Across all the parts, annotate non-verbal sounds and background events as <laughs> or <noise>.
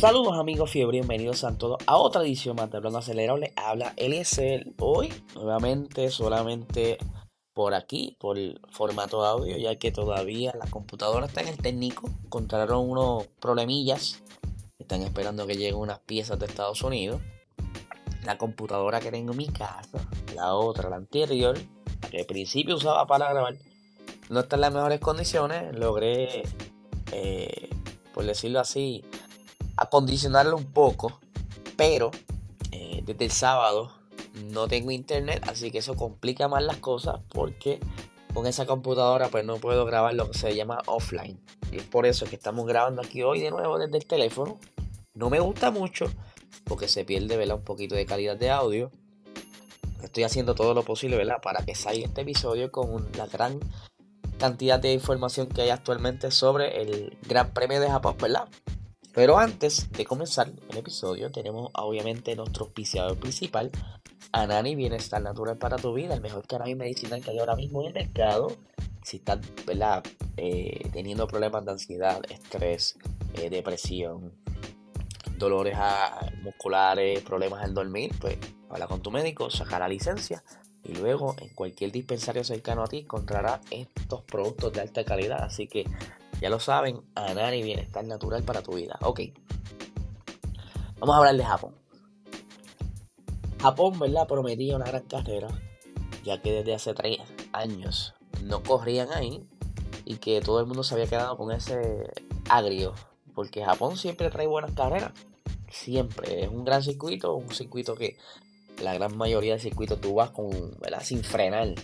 Saludos amigos fiebre, bienvenidos a todos a otra edición más de Hablando Acelerable. Habla Eliezer hoy, nuevamente solamente por aquí, por formato audio, ya que todavía la computadora está en el técnico. Encontraron unos problemillas, están esperando que lleguen unas piezas de Estados Unidos. La computadora que tengo en mi casa, la otra, la anterior, que al principio usaba para grabar, no está en las mejores condiciones. Logré, eh, por decirlo así, acondicionarlo un poco, pero eh, desde el sábado no tengo internet, así que eso complica más las cosas porque con esa computadora pues no puedo grabar lo que se llama offline. Y es por eso que estamos grabando aquí hoy de nuevo desde el teléfono. No me gusta mucho porque se pierde ¿verdad? un poquito de calidad de audio. Estoy haciendo todo lo posible ¿verdad? para que salga este episodio con la gran cantidad de información que hay actualmente sobre el Gran Premio de Japón, ¿verdad? Pero antes de comenzar el episodio, tenemos obviamente nuestro auspiciador principal, Anani Bienestar Natural para tu vida, el mejor cannabis medicinal que hay ahora mismo en el mercado. Si estás eh, teniendo problemas de ansiedad, estrés, eh, depresión, dolores musculares, problemas al dormir, pues habla con tu médico, saca la licencia y luego en cualquier dispensario cercano a ti encontrarás estos productos de alta calidad. Así que ya lo saben, Anani Bienestar Natural para tu vida. Ok. Vamos a hablar de Japón. Japón, ¿verdad? Prometía una gran carrera, ya que desde hace tres años no corrían ahí y que todo el mundo se había quedado con ese agrio, porque Japón siempre trae buenas carreras, siempre. Es un gran circuito, un circuito que la gran mayoría del circuito tú vas con, ¿verdad? Sin frenar,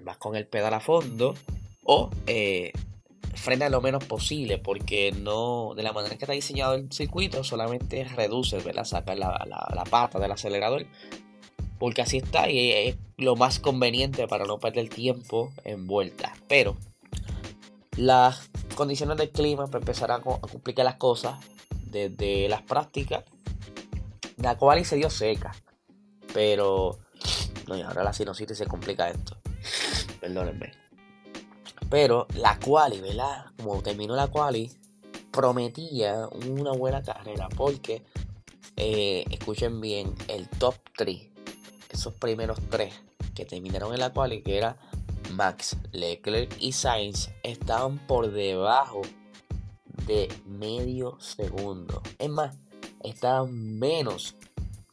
vas con el pedal a fondo o eh, frena lo menos posible porque no de la manera que está diseñado el circuito solamente reduce, ¿verdad? sacar la, la, pata del acelerador porque así está y es lo más conveniente para no perder tiempo en vueltas pero las condiciones del clima pues, empezarán a complicar las cosas desde las prácticas. La cual se dio seca pero no, ahora la sinusitis se complica esto. Perdónenme pero la quali, ¿verdad? Como terminó la quali, prometía una buena carrera porque, eh, escuchen bien, el top 3, esos primeros tres que terminaron en la quali, que era Max, Leclerc y Sainz, estaban por debajo de medio segundo. Es más, estaban menos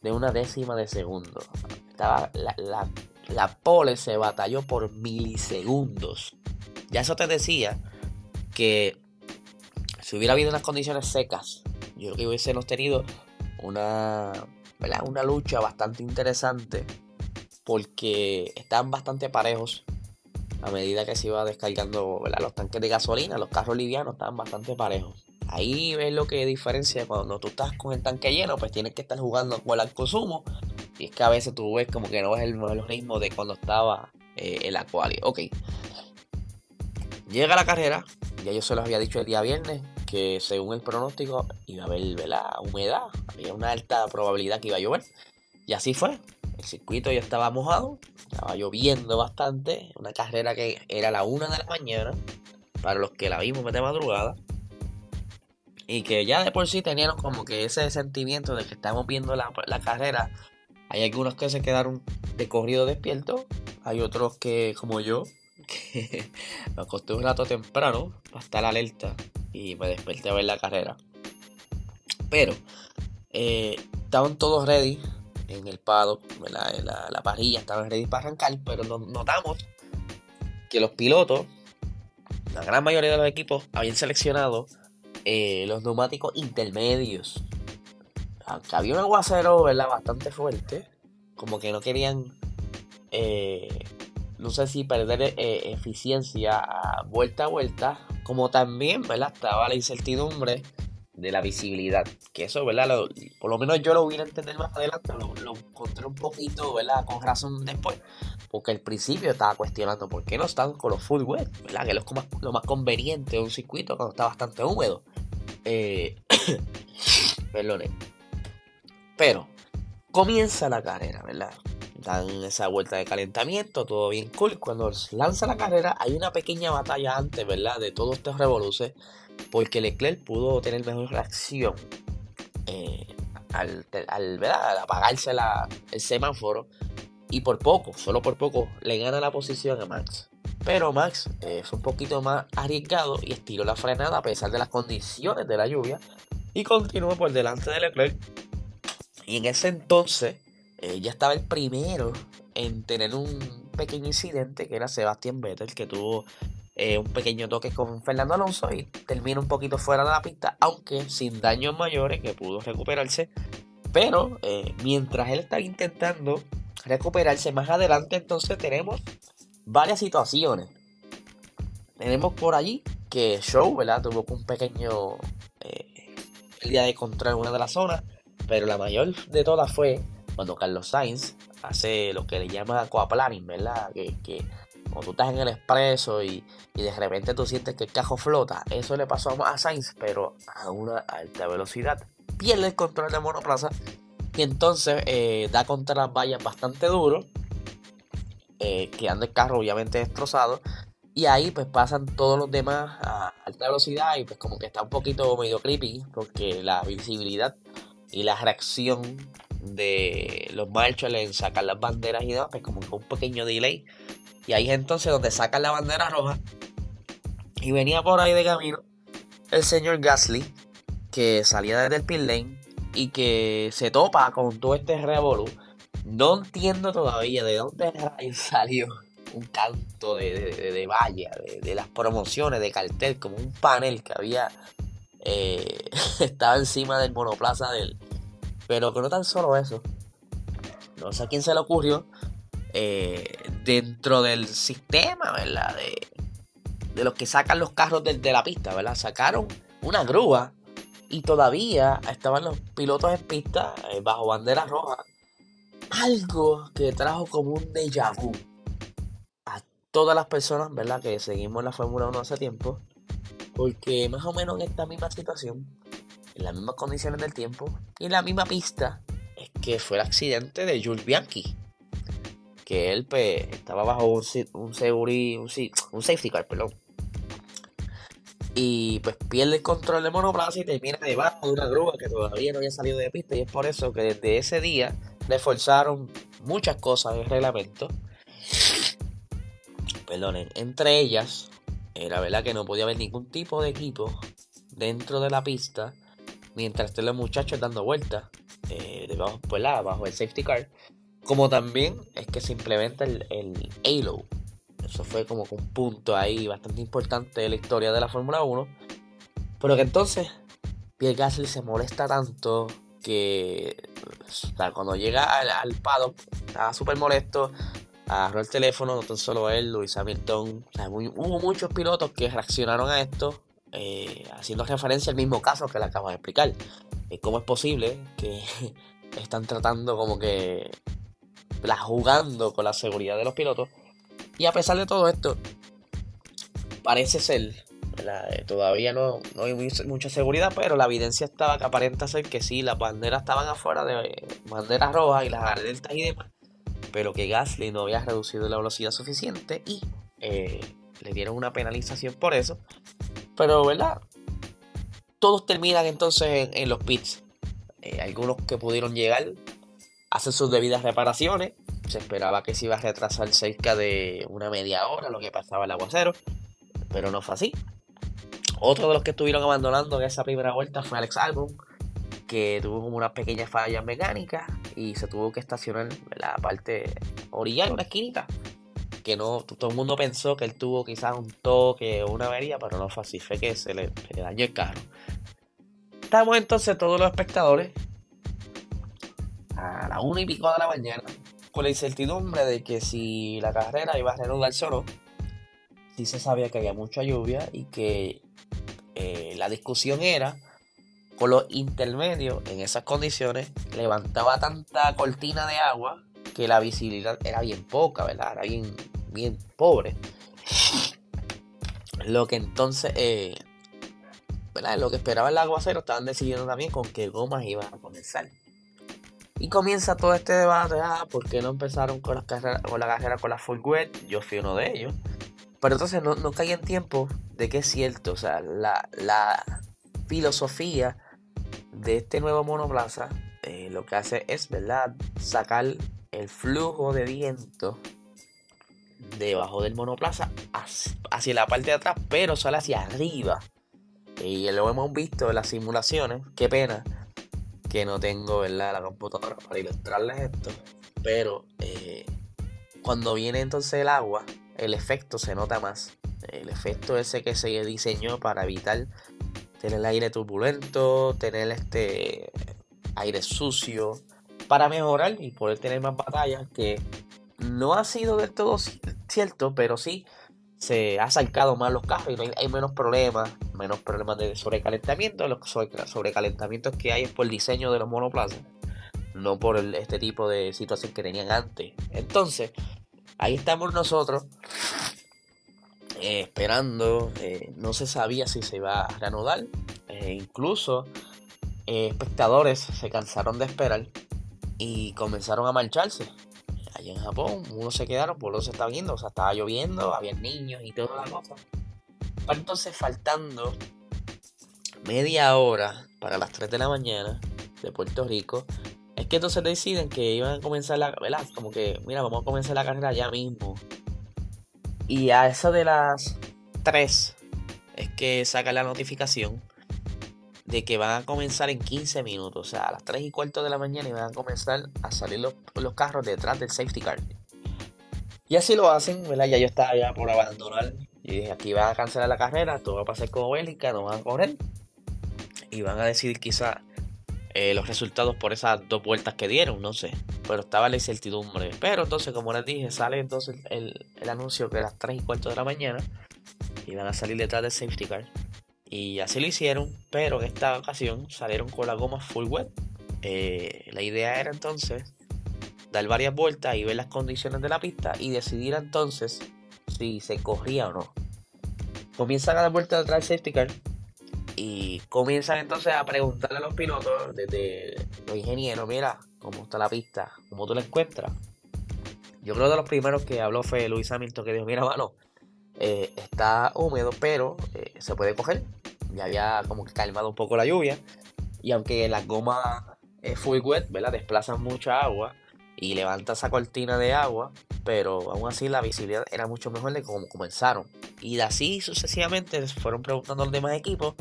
de una décima de segundo. Estaba la, pole se batalló por milisegundos. Ya eso te decía que si hubiera habido unas condiciones secas, yo creo que hubiésemos tenido una, una lucha bastante interesante porque estaban bastante parejos a medida que se iba descargando los tanques de gasolina, los carros livianos estaban bastante parejos. Ahí ves lo que diferencia cuando tú estás con el tanque lleno, pues tienes que estar jugando con el consumo. Y es que a veces tú ves como que no ves el, ritmo de cuando estaba eh, el Aquario. Ok, Llega la carrera, ya yo se lo había dicho el día viernes, que según el pronóstico iba a haber humedad, había una alta probabilidad que iba a llover. Y así fue. El circuito ya estaba mojado, estaba lloviendo bastante. Una carrera que era la una de la mañana, para los que la vimos de madrugada. Y que ya de por sí teníamos como que ese sentimiento de que estamos viendo la, la carrera. Hay algunos que se quedaron de corrido despiertos, hay otros que, como yo, que <laughs> me acosté un rato temprano para estar alerta y me desperté a ver la carrera. Pero eh, estaban todos ready en el pado, en la, la, parrilla, estaban ready para arrancar, pero notamos que los pilotos, la gran mayoría de los equipos, habían seleccionado eh, los neumáticos intermedios. Aunque había un aguacero bastante fuerte, como que no querían eh, no sé si perder eh, eficiencia vuelta a vuelta, como también, ¿verdad? Estaba la incertidumbre de la visibilidad, que eso, ¿verdad? por lo menos yo lo voy a entender más adelante, lo, encontré un poquito, ¿verdad? Con razón después, porque al principio estaba cuestionando por qué no están con los full wet, ¿verdad? Que es lo más, conveniente de un circuito cuando está bastante húmedo. Eh, <coughs> perdone. Pero comienza la carrera, ¿verdad? Dan esa vuelta de calentamiento, todo bien cool. Cuando lanza la carrera, hay una pequeña batalla antes, ¿verdad? De todo este revoluce, porque Leclerc pudo tener mejor reacción eh, al, al, apagarse el semáforo y por poco, solo por poco, le gana la posición a Max. Pero Max eh, un poquito más arriesgado y estiró la frenada a pesar de las condiciones de la lluvia y continuó por delante de Leclerc. Y en ese entonces eh, ya estaba el primero en tener un pequeño incidente que era Sebastián Vettel que tuvo eh, un pequeño toque con Fernando Alonso y termina un poquito fuera de la pista, aunque sin daños mayores que pudo recuperarse. Pero mientras él está intentando recuperarse más adelante, entonces tenemos varias situaciones. Tenemos por allí que Show, ¿verdad? Tuvo un pequeño eh, día de control en una de las zonas, pero la mayor de todas fue cuando Carlos Sainz hace lo que le llama aquaplaning, ¿verdad? Que, que cuando tú estás en el expreso y, de repente tú sientes que el cajo flota, eso le pasó a Sainz, pero a una alta velocidad. Pierde el control de monoplaza y entonces eh, da contra las vallas bastante duro, eh, quedando el carro obviamente destrozado. Y ahí pues pasan todos los demás a alta velocidad y pues como que está un poquito medio creepy porque la visibilidad y la reacción de los marshals en sacar las banderas y demás, pues como que un pequeño delay. Y ahí es entonces donde sacan la bandera roja. Y venía por ahí de camino el señor Gasly, que salía desde el pit lane y que se topa con todo este revolú. No entiendo todavía de dónde <laughs> salió un canto de, de, valla, de, las promociones, de cartel, como un panel que había, eh, <laughs> estaba encima del monoplaza del... Pero que no tan solo eso. No sé a quién se le ocurrió. Eh, dentro del sistema, ¿verdad? De, de los que sacan los carros de, la pista, ¿verdad? Sacaron una grúa y todavía estaban los pilotos en pista eh, bajo bandera roja. Algo que trajo como un déjà vu a todas las personas, ¿verdad? Que seguimos la Fórmula 1 hace tiempo. Porque más o menos en esta misma situación, en las mismas condiciones del tiempo y en la misma pista, es que fue el accidente de Jules Bianchi. Que él pues, estaba bajo un, un, un, un safety car, perdón y pues pierde el control de monoplaza y termina debajo de una grúa que todavía no había salido de pista y es por eso que desde ese día le forzaron muchas cosas el reglamento. Perdonen, entre ellas era verdad que no podía haber ningún tipo de equipo dentro de la pista mientras estén los muchachos dando vueltas eh, debajo, pues, bajo el safety car. Como también es que se implementa el, el halo, eso fue como un punto ahí bastante importante de la historia de la Fórmula 1. Pero que entonces Pierre Gasly se molesta tanto que cuando llega al, al paddock estaba súper molesto, agarró el teléfono, no tan solo él, Luis Hamilton. hubo muchos pilotos que reaccionaron a esto eh, haciendo referencia al mismo caso que le acabo de explicar. ¿Cómo es posible que <laughs> están tratando como que la jugando con la seguridad de los pilotos? Y a pesar de todo esto, parece ser, eh, todavía no, hay mucha seguridad, pero la evidencia estaba que aparenta ser que sí, las banderas estaban afuera de banderas rojas y las alertas y demás, pero que Gasly no había reducido la velocidad suficiente y eh, le dieron una penalización por eso. Pero, ¿verdad? Todos terminan entonces en, los pits. Eh, algunos que pudieron llegar hacen sus debidas reparaciones se esperaba que se iba a retrasar cerca de una media hora lo que pasaba el aguacero, pero no fue así. Otro de los que estuvieron abandonando en esa primera vuelta fue Alex Albon, que tuvo como unas pequeñas fallas mecánicas y se tuvo que estacionar en la parte orillada, una esquinita. Que no, todo el mundo pensó que él tuvo quizás un toque o una avería, pero no fue así, fue que se le, dañó el carro. Estamos entonces todos los espectadores a la una y pico de la mañana con la incertidumbre de que si la carrera iba a reanudarse o no, sí se sabía que había mucha lluvia y que eh, la discusión era con los intermedios en esas condiciones levantaba tanta cortina de agua que la visibilidad era bien poca, ¿verdad? Era bien, bien pobre. Lo que entonces, eh, ¿verdad? Lo que esperaba el aguacero estaban decidiendo también con qué gomas iban a comenzar. Y comienza todo este debate, ah, ¿por qué no empezaron con, las carreras, con la carrera con la full wet? Yo fui uno de ellos. Pero entonces no, no en tiempo de que es cierto, o sea, la, la filosofía de este nuevo monoplaza eh, lo que hace es, ¿verdad? Sacar el flujo de viento debajo del monoplaza hacia la parte de atrás, pero sale hacia arriba. Y lo hemos visto en las simulaciones. Qué pena que no tengo ¿verdad? la computadora para ilustrarles esto. Pero eh, cuando viene entonces el agua, el efecto se nota más. El efecto ese que se diseñó para evitar tener el aire turbulento, tener este aire sucio, para mejorar y poder tener más batallas, que no ha sido del todo cierto, pero sí se ha acercado más los carros y hay, menos problemas, menos problemas de sobrecalentamiento. Los sobrecalentamientos que hay es por el diseño de los monoplazas, no por este tipo de situación que tenían antes. Entonces, ahí estamos nosotros eh, esperando. Eh, no se sabía si se iba a reanudar. Eh, incluso espectadores se cansaron de esperar y comenzaron a marcharse en Japón, unos se quedaron, por lo se estaba viendo, o sea, estaba lloviendo, había niños y toda la cosa. entonces faltando media hora para las 3 de la mañana de Puerto Rico, es que entonces deciden que iban a comenzar la, ¿verdad? Como que, mira, vamos a comenzar la carrera ya mismo. Y a eso de las 3 es que saca la notificación de que van a comenzar en 15 minutos, o sea, a las 3 y cuarto de la mañana y van a comenzar a salir los, carros detrás del safety car. Y así lo hacen, ¿verdad? Ya yo estaba ya por abandonar. Y dije, aquí van a cancelar la carrera, todo va a pasar como bélica, no van a correr. Y van a decidir quizá eh, los resultados por esas dos vueltas que dieron, no sé. Pero estaba la incertidumbre. Pero entonces, como les dije, sale entonces el, el anuncio que a las 3 y cuarto de la mañana. Y van a salir detrás del safety car. Y así lo hicieron, pero en esta ocasión salieron con la goma full wet. Eh, la idea era entonces dar varias vueltas y ver las condiciones de la pista y decidir entonces si se corría o no. Comienzan a dar vueltas atrás del safety car y comienzan entonces a preguntarle a los pilotos, desde los ingenieros, mira, cómo está la pista, cómo tú la encuentras. Yo creo que de los primeros que habló fue Luis Hamilton que dijo, mira, mano, eh, está húmedo, pero eh, se puede coger. Ya había como que calmado un poco la lluvia. Y aunque las gomas es full wet, ¿verdad? Desplazan mucha agua y levanta esa cortina de agua, pero aún así la visibilidad era mucho mejor de como comenzaron. Y así sucesivamente fueron preguntando a los demás equipos,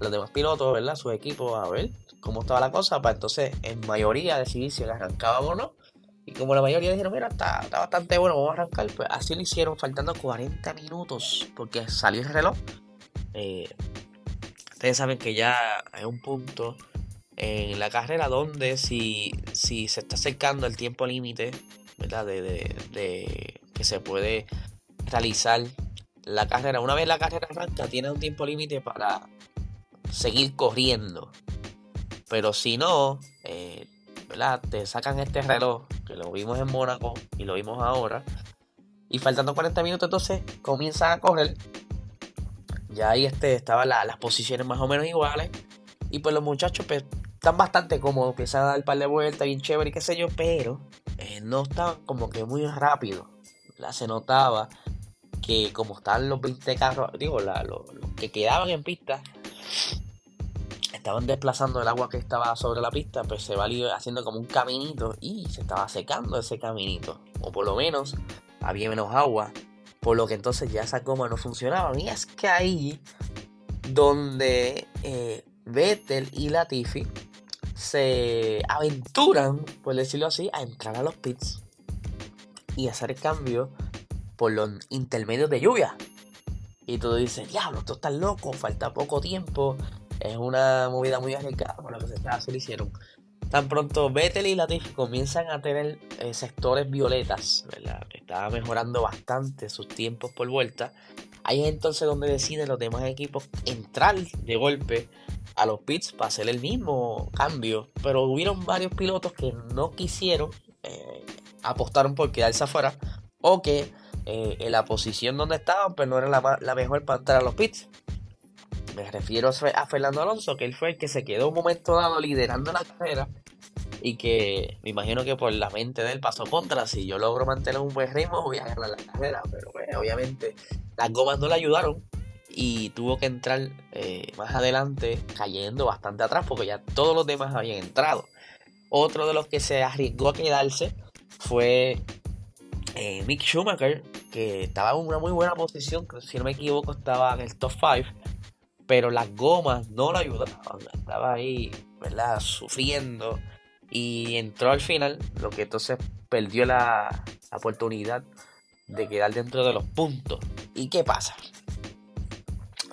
los demás pilotos, ¿verdad? Sus equipos, a ver cómo estaba la cosa, para entonces en mayoría decidir si arrancaban o no. Y como la mayoría dijeron, mira, está, bastante bueno, vamos a arrancar, pues así lo hicieron, faltando 40 minutos, porque salió el reloj. Eh, ustedes saben que ya hay un punto en la carrera donde si, si se está acercando el tiempo límite, ¿verdad? De, de, que se puede realizar la carrera. Una vez la carrera arranca, tiene un tiempo límite para seguir corriendo. Pero si no, eh, ¿verdad? Te sacan este reloj, que lo vimos en Mónaco y lo vimos ahora. Y faltando 40 minutos, entonces comienzan a correr. Ya ahí este, estaban las posiciones más o menos iguales. Y pues los muchachos pues, están bastante cómodos, empiezan a dar un par de vueltas, bien chévere y qué sé yo, pero eh, no estaban como que muy rápido. La se notaba que como están los 20 carros, digo, los que quedaban en pista, estaban desplazando el agua que estaba sobre la pista, pues se va haciendo como un caminito y se estaba secando ese caminito. O por lo menos había menos agua, por lo que entonces ya esa goma no funcionaba. Y es que ahí donde eh, Vettel y Latifi se aventuran, por decirlo así, a entrar a los pits y hacer cambio por los intermedios de lluvia. Y tú dices, diablo, tú estás loco, falta poco tiempo, es una movida muy arriesgada por lo que se, le hicieron. Tan pronto Vettel y Latifi comienzan a tener eh, sectores violetas, ¿verdad? Estaba mejorando bastante sus tiempos por vuelta. Ahí es entonces donde deciden los demás equipos entrar de golpe a los pits para hacer el mismo cambio. Pero hubieron varios pilotos que no quisieron, eh, apostaron por quedarse afuera o que eh, en la posición donde estaban pues no era la, la mejor para entrar a los pits. Me refiero a Fernando Alonso, que él fue el que se quedó un momento dado liderando la carrera y que me imagino que por la mente de él pasó contra. Si yo logro mantener un buen ritmo, voy a ganar la carrera. Pero pues, obviamente las gomas no le ayudaron y tuvo que entrar eh, más adelante cayendo bastante atrás porque ya todos los demás habían entrado. Otro de los que se arriesgó a quedarse fue eh, Mick Schumacher, que estaba en una muy buena posición, si no me equivoco estaba en el top 5, pero las gomas no lo ayudaban, estaba ahí, ¿verdad? Sufriendo y entró al final, lo que entonces perdió la oportunidad de quedar dentro de los puntos. ¿Y qué pasa?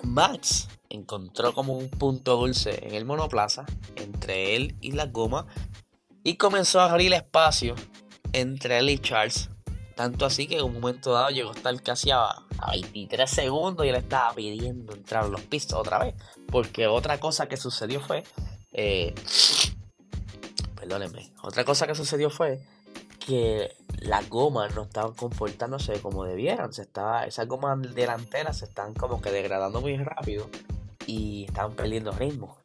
Max encontró como un punto dulce en el monoplaza entre él y la goma y comenzó a abrir espacio entre él y Charles. Tanto así que en un momento dado llegó a estar casi a, 23 segundos y él estaba pidiendo entrar a los pistos otra vez. Porque otra cosa que sucedió fue. Eh, perdónenme. Otra cosa que sucedió fue que las gomas no estaban comportándose como debieran. Se estaba, esas gomas delanteras se están como que degradando muy rápido y estaban perdiendo ritmo.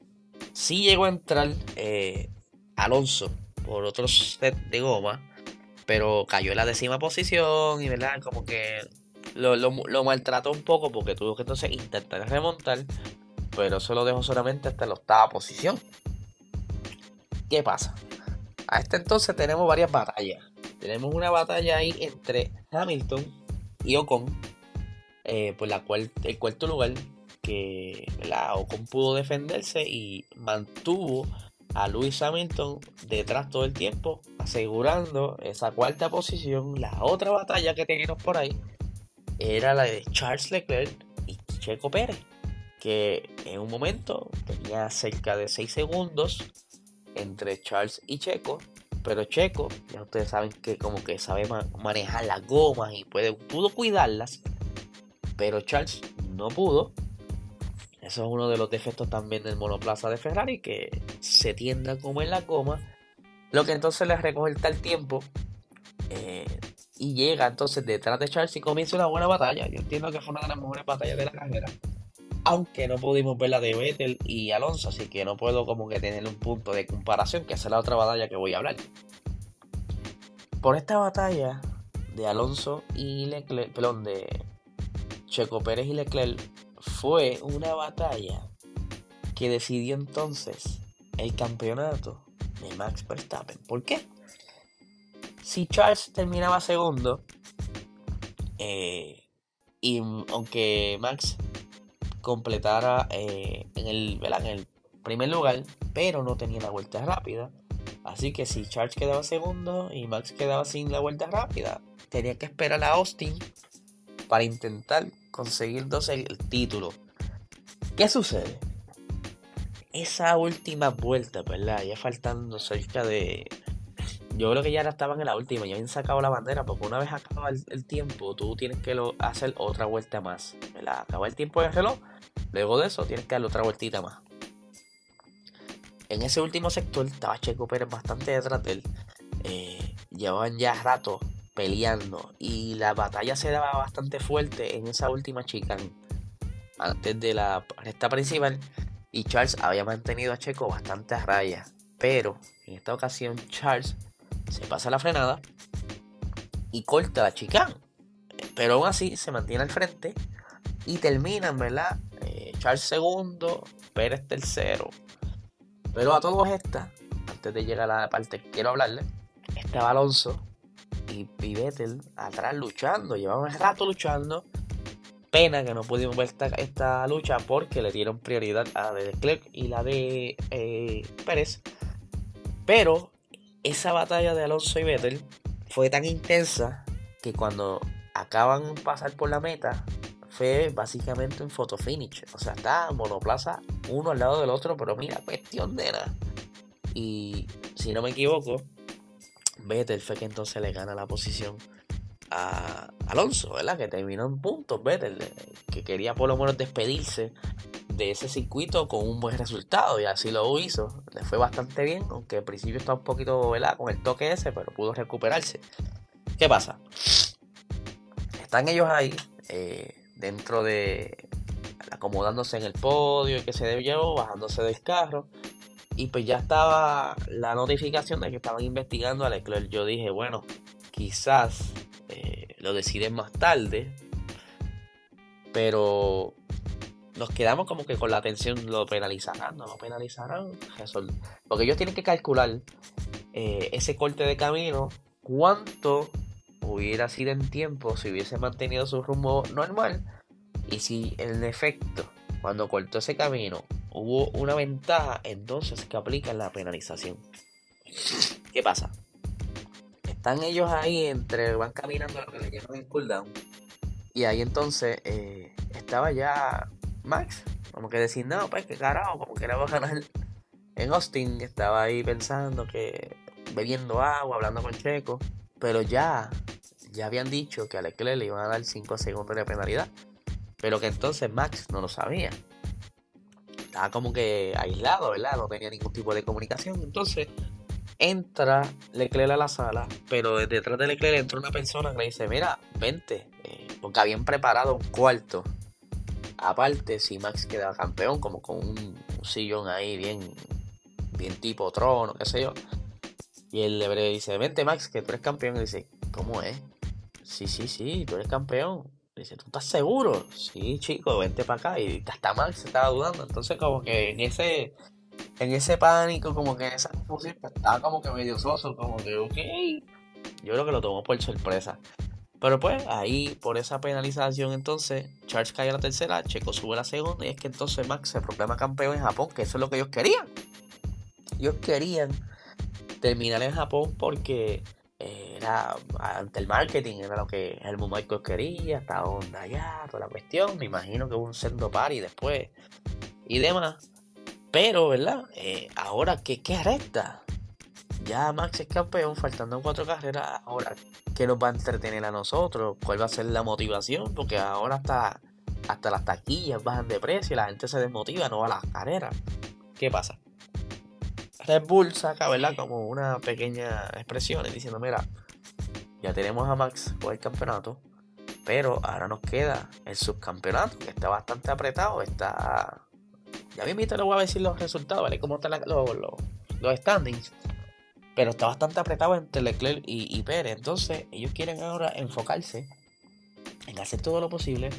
Sí llegó a entrar eh, Alonso por otro set de goma, pero cayó en la décima posición y verdad como que lo, maltrató un poco porque tuvo que entonces intentar remontar, pero se lo dejó solamente hasta la octava posición. ¿Qué pasa? A este entonces tenemos varias batallas. Tenemos una batalla ahí entre Hamilton y Ocon, eh, por la cual el cuarto lugar que Ocon pudo defenderse y mantuvo a Lewis Hamilton detrás todo el tiempo, asegurando esa cuarta posición. La otra batalla que teníamos por ahí era la de Charles Leclerc y Checo Pérez, que en un momento tenía cerca de 6 segundos entre Charles y Checo. Pero Checo, ya ustedes saben que como que sabe manejar las gomas y puede, pudo cuidarlas. Pero Charles no pudo. Eso es uno de los defectos también del monoplaza de Ferrari, que se tiende a comer la goma. Lo que entonces le recoge el tiempo. Eh, y llega entonces detrás de Charles y comienza una buena batalla. Yo entiendo que fue una de las mejores batallas de la carrera aunque no pudimos ver la de Vettel y Alonso, así que no puedo como que tener un punto de comparación, que es la otra batalla que voy a hablar. Por esta batalla de Alonso y Leclerc, perdón, de Checo Pérez y Leclerc, fue una batalla que decidió entonces el campeonato de Max Verstappen. ¿Por qué? Si Charles terminaba segundo, eh, y aunque Max completara eh, en, el, en el primer lugar, pero no tenía la vuelta rápida. Así que si Charles quedaba segundo y Max quedaba sin la vuelta rápida, tenía que esperar a Austin para intentar conseguir dos el, título. ¿Qué sucede? Esa última vuelta, ¿verdad? Ya faltando cerca de yo creo que ya estaban en la última, ya habían sacado la bandera, porque una vez acaba el, tiempo, tú tienes que hacer otra vuelta más. Acaba el tiempo del reloj, luego de eso tienes que darle otra vueltita más. En ese último sector estaba Checo Pérez bastante detrás de él. Eh, llevaban ya rato peleando y la batalla se daba bastante fuerte en esa última chicane antes de la recta principal y Charles había mantenido a Checo bastante a raya pero en esta ocasión Charles se pasa la frenada y corta la chicane. Pero aún así se mantiene al frente y terminan, ¿verdad? Eh, Charles segundo, Pérez tercero. Pero a todos estas, antes de llegar a la parte que quiero hablarle, estaba Alonso y, Vettel atrás luchando. Llevaban rato luchando. Pena que no pudimos ver esta, lucha porque le dieron prioridad a la de Leclerc y la de eh, Pérez. Pero esa batalla de Alonso y Vettel fue tan intensa que cuando acaban de pasar por la meta fue básicamente un photo finish. O sea, está monoplaza uno al lado del otro, pero mira, cuestión de nada. Y si no me equivoco, Vettel fue que entonces le gana la posición a Alonso, ¿verdad? Que terminó en puntos, Vettel, que quería por lo menos despedirse de ese circuito con un buen resultado y así lo hizo. Le fue bastante bien, aunque al principio estaba un poquito ¿verdad? con el toque ese, pero pudo recuperarse. ¿Qué pasa? Están ellos ahí, eh, dentro de acomodándose en el podio y que se debió, bajándose del carro. Y pues ya estaba la notificación de que estaban investigando a Leclerc. Yo dije, bueno, quizás eh, lo deciden más tarde. Pero nos quedamos como que con la atención, lo penalizarán, no lo penalizarán, porque ellos tienen que calcular eh, ese corte de camino, cuánto hubiera sido en tiempo si hubiese mantenido su rumbo normal y si en efecto cuando cortó ese camino hubo una ventaja, entonces que aplican la penalización. ¿Qué pasa? Están ellos ahí entre, van caminando lo que le llaman cooldown. Y ahí entonces eh, estaba ya Max, como que decir, no, pues que carajo, como que era a ganar. En Austin estaba ahí pensando que bebiendo agua, hablando con Checo, pero ya, ya habían dicho que a Leclerc le iban a dar 5 segundos de penalidad, pero que entonces Max no lo sabía. Estaba como que aislado, ¿verdad? No tenía ningún tipo de comunicación. Entonces entra Leclerc a la sala, pero detrás de Leclerc entra una persona que le dice, mira, vente, eh, porque habían preparado un cuarto Aparte, si Max queda campeón, como con un, sillón ahí bien, bien tipo trono, qué sé yo. Y el le dice, vente Max, que tú eres campeón. Y dice, ¿cómo es? Sí, sí, sí, tú eres campeón. Dice, ¿tú estás seguro? Sí, chico, vente para acá. Y hasta Max se estaba dudando. Entonces, como que en ese, en ese pánico, como que en esa confusión, pues, estaba como que medio soso, como que, ok. Yo creo que lo tomó por sorpresa. Pero pues ahí por esa penalización entonces Charles cae a la tercera, Checo sube a la segunda y es que entonces Max se proclama campeón en Japón, que eso es lo que ellos querían. Ellos querían terminar en Japón porque era ante el marketing, era lo que el Michael quería, esta onda ya, toda la cuestión. Me imagino que hubo un sendo party después y demás. Pero, ¿verdad? Eh, ahora, ¿qué, ¿qué resta? Ya Max es campeón, faltando cuatro carreras. Ahora, ¿qué nos va a entretener a nosotros? ¿Cuál va a ser la motivación? Porque ahora hasta, hasta las taquillas bajan de precio y la gente se desmotiva, no va a las carreras. ¿Qué pasa? Red Bull saca, ¿verdad? Como una pequeña expresión diciendo, mira, ya tenemos a Max por el campeonato, pero ahora nos queda el subcampeonato, que está bastante apretado, está... Ya me invito, le voy a decir los resultados, ¿vale? Cómo están los, los, standings. Pero está bastante apretado entre Leclerc y, Pérez. Entonces, ellos quieren ahora enfocarse en hacer todo lo posible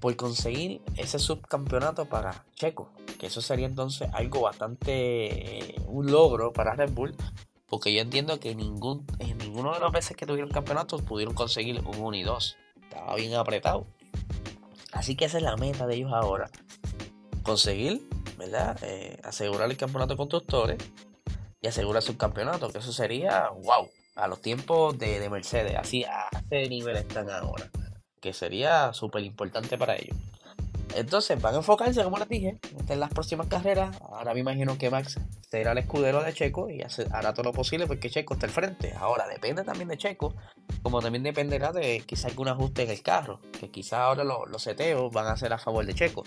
por conseguir ese subcampeonato para Checo. Que eso sería entonces algo bastante. Eh, un logro para Red Bull. Porque yo entiendo que ningún, en ninguno de los veces que tuvieron campeonatos pudieron conseguir un 1 y 2. Estaba bien apretado. Así que esa es la meta de ellos ahora. Conseguir, ¿verdad? Eh, asegurar el campeonato de constructores y asegura su campeonato, que eso sería, wow, a los tiempos de, Mercedes, así a ese nivel están ahora, que sería súper importante para ellos. Entonces van a enfocarse, como les dije, en las próximas carreras. Ahora me imagino que Max será el escudero de Checo y hará todo lo posible porque Checo está al frente. Ahora depende también de Checo, como también dependerá de quizá algún ajuste en el carro, que quizá ahora los, seteos van a ser a favor de Checo.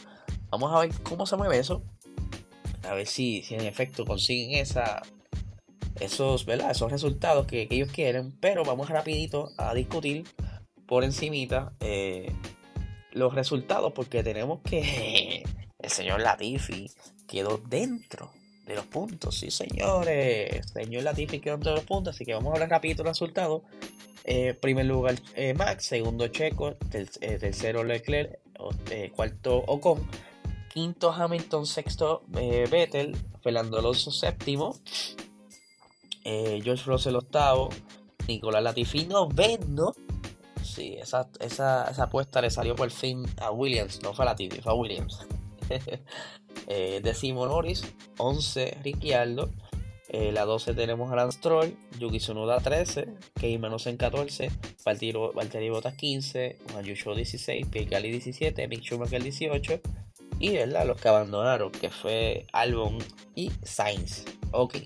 Vamos a ver cómo se mueve eso, a ver si, si en efecto consiguen esos, ¿verdad? esos resultados que, ellos quieren, pero vamos rapidito a discutir por encimita eh, los resultados porque tenemos que <laughs> el señor Latifi quedó dentro de los puntos, sí señores, señor Latifi quedó dentro de los puntos, así que vamos a hablar rapidito los resultados. Eh, primer lugar eh, Max, segundo Checo, tercero Leclerc, cuarto Ocon, quinto Hamilton, sexto Vettel, Fernando Alonso séptimo, eh, George Russell octavo, Nicolás Latifi noveno. Sí, esa, esa, apuesta le salió por fin a Williams, no fue a Latifi, fue a Williams. <laughs> eh, décimo Norris, 11 Ricciardo, eh, la 12 tenemos a Lance Stroll, Yuki Tsunoda 13, Kei en 14, Valtteri Bottas 15, Juan 16, Pierre 17, Mick Schumacher 18 y ¿verdad? los que abandonaron, que fue Albon y Sainz. Ok,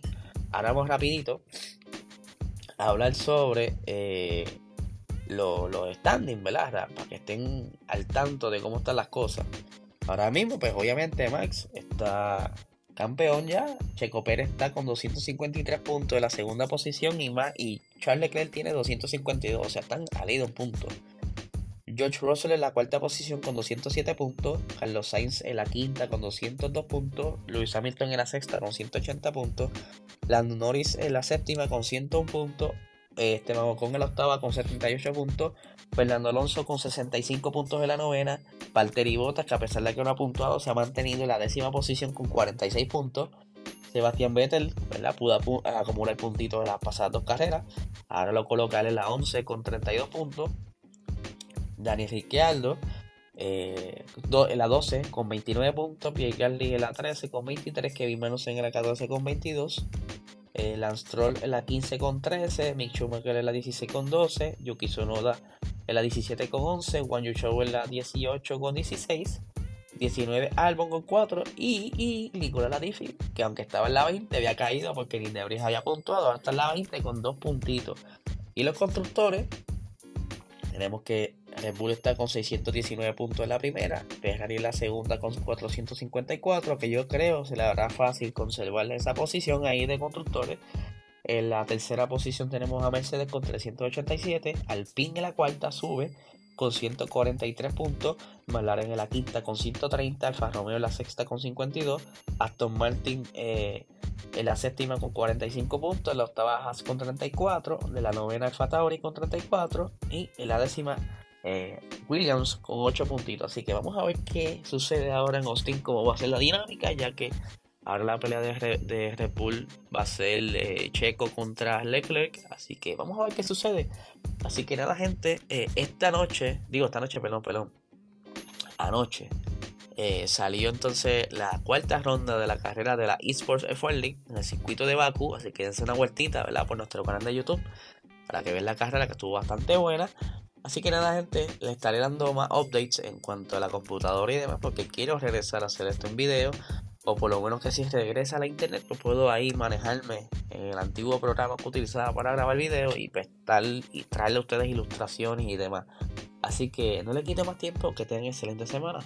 ahora vamos rapidito a hablar sobre eh, los standings, ¿verdad? Para que estén al tanto de cómo están las cosas. Ahora mismo, pues obviamente Max está campeón ya. Checo Pérez está con 253 puntos en la segunda posición y, más, y Charles Leclerc tiene 252, o sea, están a punto. George Russell en la cuarta posición con 207 puntos, Carlos Sainz en la quinta con 202 puntos, Lewis Hamilton en la sexta con 180 puntos, Lando Norris en la séptima con 101 puntos, Esteban Ocon en la octava con 78 puntos, Fernando Alonso con 65 puntos en la novena. Valtteri Bottas, que a pesar de que no ha puntuado, se ha mantenido en la décima posición con 46 puntos. Sebastián Vettel, ¿verdad? Pudo acumular puntitos en las pasadas dos carreras. Ahora lo coloca en la 11 con 32 puntos. Dani Ricciardo eh, en la 12 con 29 puntos. Pierre Gasly en la 13 con 23. Kevin Magnussen en la 14 con 22. Eh, Lance Troll en la 15 con 13. Mick Schumacher en la 16 con 12. Yuki Tsunoda en la 17 con 11. Juan Yu en la 18 con 16. 19 Albon con 4 y, y Nicolás Latifi, que aunque estaba en la 20 había caído porque Lindebris había puntuado, ahora está en la 20 con 2 puntitos. Y los constructores, tenemos que Red Bull está con 619 puntos en la primera, Ferrari en la segunda con 454, que yo creo se le hará fácil conservar esa posición ahí de constructores. En la tercera posición tenemos a Mercedes con 387, Alpine en la cuarta sube con 143 puntos, McLaren en la quinta con 130, Alfa Romeo en la sexta con 52, Aston Martin eh, en la séptima con 45 puntos, en la octava con 34, de la novena Alfa Tauri con 34 y en la décima eh, Williams con 8 puntitos. Así que vamos a ver qué sucede ahora en Austin, cómo va a ser la dinámica, ya que Ahora la pelea de, de Red Bull va a ser eh, Checo contra Leclerc. Así que vamos a ver qué sucede. Así que nada, gente. Eh, esta noche, digo esta noche, perdón, perdón. Anoche eh, salió entonces la cuarta ronda de la carrera de la Esports F1 League en el circuito de Baku. Así que dense una vueltita, ¿verdad? Por nuestro canal de YouTube. Para que vean la carrera que estuvo bastante buena. Así que nada, gente, les estaré dando más updates en cuanto a la computadora y demás, porque quiero regresar a hacer esto en video o por lo menos que si regresa a la internet, pues puedo ahí manejarme en el antiguo programa que utilizaba para grabar videos y, pues, y traerle a ustedes ilustraciones y demás. Así que no le quite más tiempo, que tengan excelente semana.